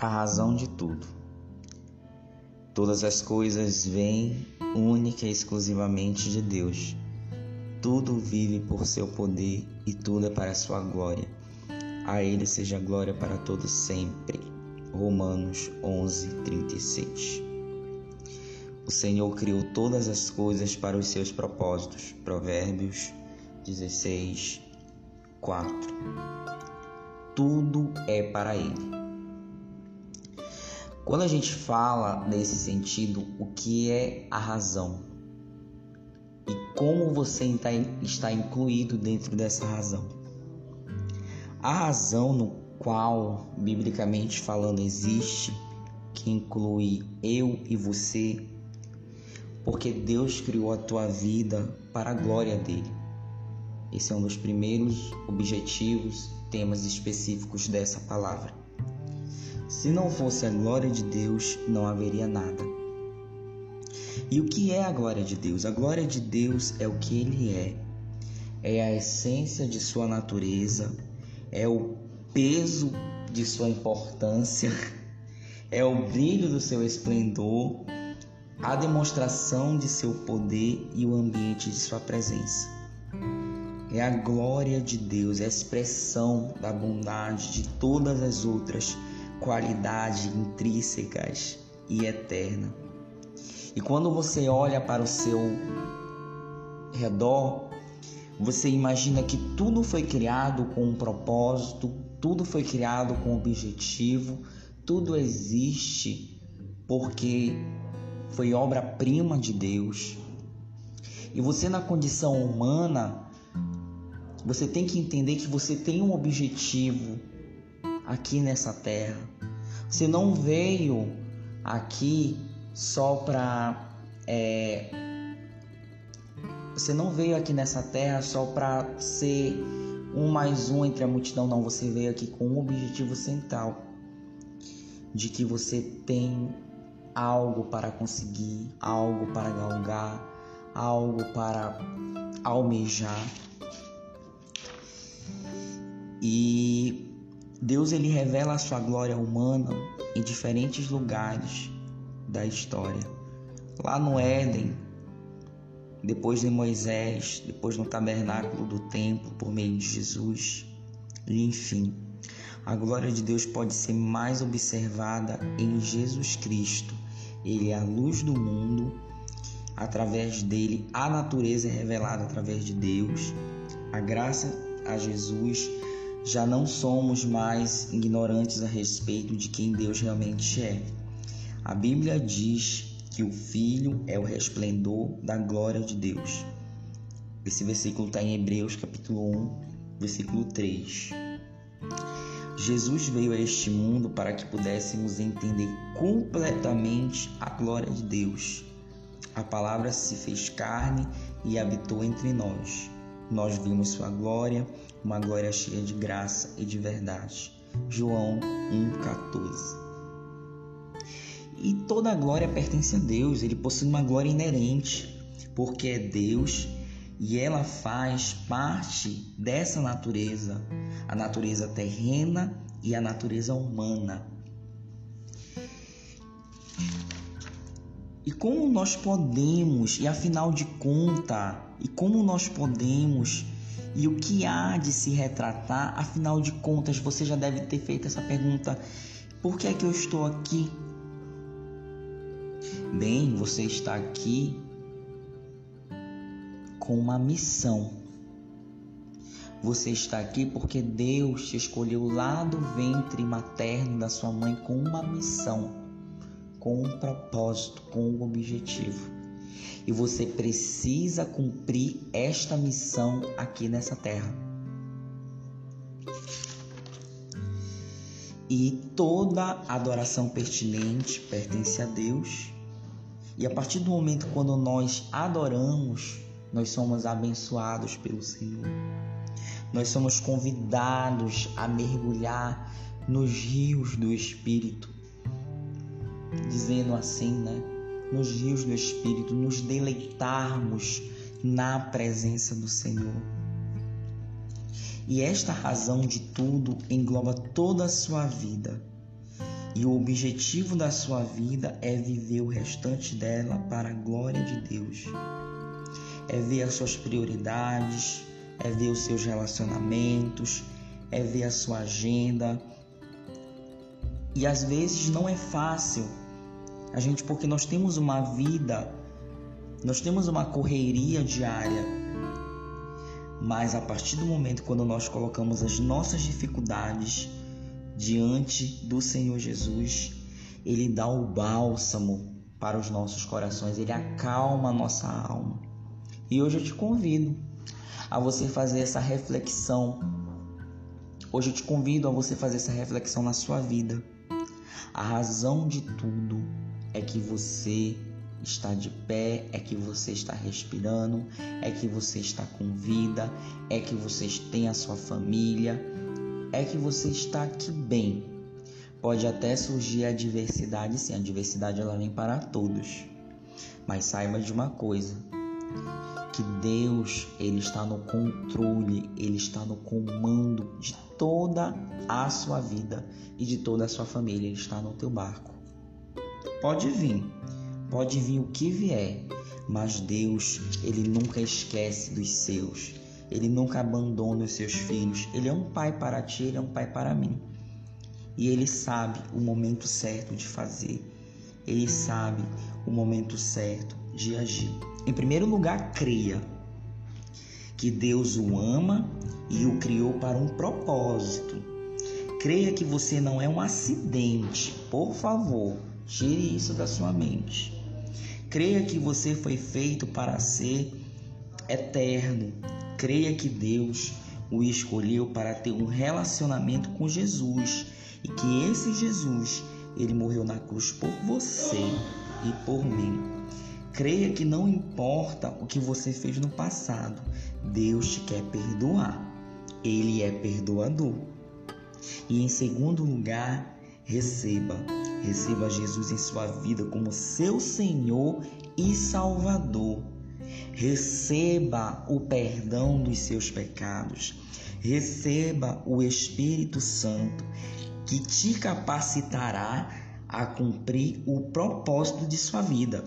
a razão de tudo. Todas as coisas vêm única e exclusivamente de Deus. Tudo vive por seu poder e tudo é para sua glória. A Ele seja glória para todos sempre. Romanos 11, 36. O Senhor criou todas as coisas para os seus propósitos. Provérbios 16, 4. Tudo é para Ele. Quando a gente fala nesse sentido, o que é a razão? E como você está incluído dentro dessa razão? A razão no qual, biblicamente falando, existe, que inclui eu e você, porque Deus criou a tua vida para a glória dele. Esse é um dos primeiros objetivos, temas específicos dessa palavra. Se não fosse a glória de Deus, não haveria nada. E o que é a glória de Deus? A glória de Deus é o que ele é. É a essência de sua natureza, é o peso de sua importância, é o brilho do seu esplendor, a demonstração de seu poder e o ambiente de sua presença. É a glória de Deus, é a expressão da bondade de todas as outras qualidades intrínsecas e eterna. E quando você olha para o seu redor, você imagina que tudo foi criado com um propósito, tudo foi criado com um objetivo, tudo existe porque foi obra-prima de Deus. E você, na condição humana, você tem que entender que você tem um objetivo aqui nessa terra. Você não veio aqui só para. É, você não veio aqui nessa terra só para ser um mais um entre a multidão, não. Você veio aqui com um objetivo central: de que você tem algo para conseguir, algo para galgar, algo para almejar. E Deus ele revela a sua glória humana em diferentes lugares da história. Lá no Éden, depois de Moisés, depois no tabernáculo do templo por meio de Jesus, e enfim, a glória de Deus pode ser mais observada em Jesus Cristo. Ele é a luz do mundo, através dele a natureza é revelada através de Deus. A graça a Jesus já não somos mais ignorantes a respeito de quem Deus realmente é. A Bíblia diz que o Filho é o resplendor da glória de Deus. Esse versículo está em Hebreus capítulo 1, versículo 3. Jesus veio a este mundo para que pudéssemos entender completamente a glória de Deus. A palavra se fez carne e habitou entre nós. Nós vimos sua glória, uma glória cheia de graça e de verdade. João 1,14. E toda a glória pertence a Deus, ele possui uma glória inerente, porque é Deus e ela faz parte dessa natureza, a natureza terrena e a natureza humana. E como nós podemos, e afinal de contas, e como nós podemos e o que há de se retratar? Afinal de contas, você já deve ter feito essa pergunta: por que é que eu estou aqui? Bem, você está aqui com uma missão. Você está aqui porque Deus te escolheu lá do ventre materno da sua mãe com uma missão, com um propósito, com um objetivo e você precisa cumprir esta missão aqui nessa terra. E toda adoração pertinente pertence a Deus. E a partir do momento quando nós adoramos, nós somos abençoados pelo Senhor. Nós somos convidados a mergulhar nos rios do Espírito, dizendo assim, né? nos rios do Espírito, nos deleitarmos na presença do Senhor. E esta razão de tudo engloba toda a sua vida. E o objetivo da sua vida é viver o restante dela para a glória de Deus. É ver as suas prioridades, é ver os seus relacionamentos, é ver a sua agenda. E às vezes não é fácil. A gente porque nós temos uma vida, nós temos uma correria diária. Mas a partir do momento quando nós colocamos as nossas dificuldades, diante do Senhor Jesus, ele dá o bálsamo para os nossos corações, ele acalma a nossa alma. E hoje eu te convido a você fazer essa reflexão. Hoje eu te convido a você fazer essa reflexão na sua vida. A razão de tudo é que você está de pé, é que você está respirando, é que você está com vida, é que você tem a sua família, é que você está aqui bem. Pode até surgir a adversidade, sim, a adversidade ela vem para todos. Mas saiba de uma coisa, que Deus, ele está no controle, ele está no comando de toda a sua vida e de toda a sua família, ele está no teu barco. Pode vir, pode vir o que vier, mas Deus, ele nunca esquece dos seus. Ele nunca abandona os seus filhos. Ele é um pai para ti, ele é um pai para mim. E ele sabe o momento certo de fazer. Ele sabe o momento certo de agir. Em primeiro lugar, creia que Deus o ama e o criou para um propósito. Creia que você não é um acidente. Por favor, tire isso da sua mente. Creia que você foi feito para ser eterno, creia que Deus o escolheu para ter um relacionamento com Jesus e que esse Jesus, ele morreu na cruz por você e por mim. Creia que não importa o que você fez no passado, Deus te quer perdoar. Ele é perdoador. E em segundo lugar, receba, receba Jesus em sua vida como seu Senhor e Salvador. Receba o perdão dos seus pecados. Receba o Espírito Santo que te capacitará a cumprir o propósito de sua vida.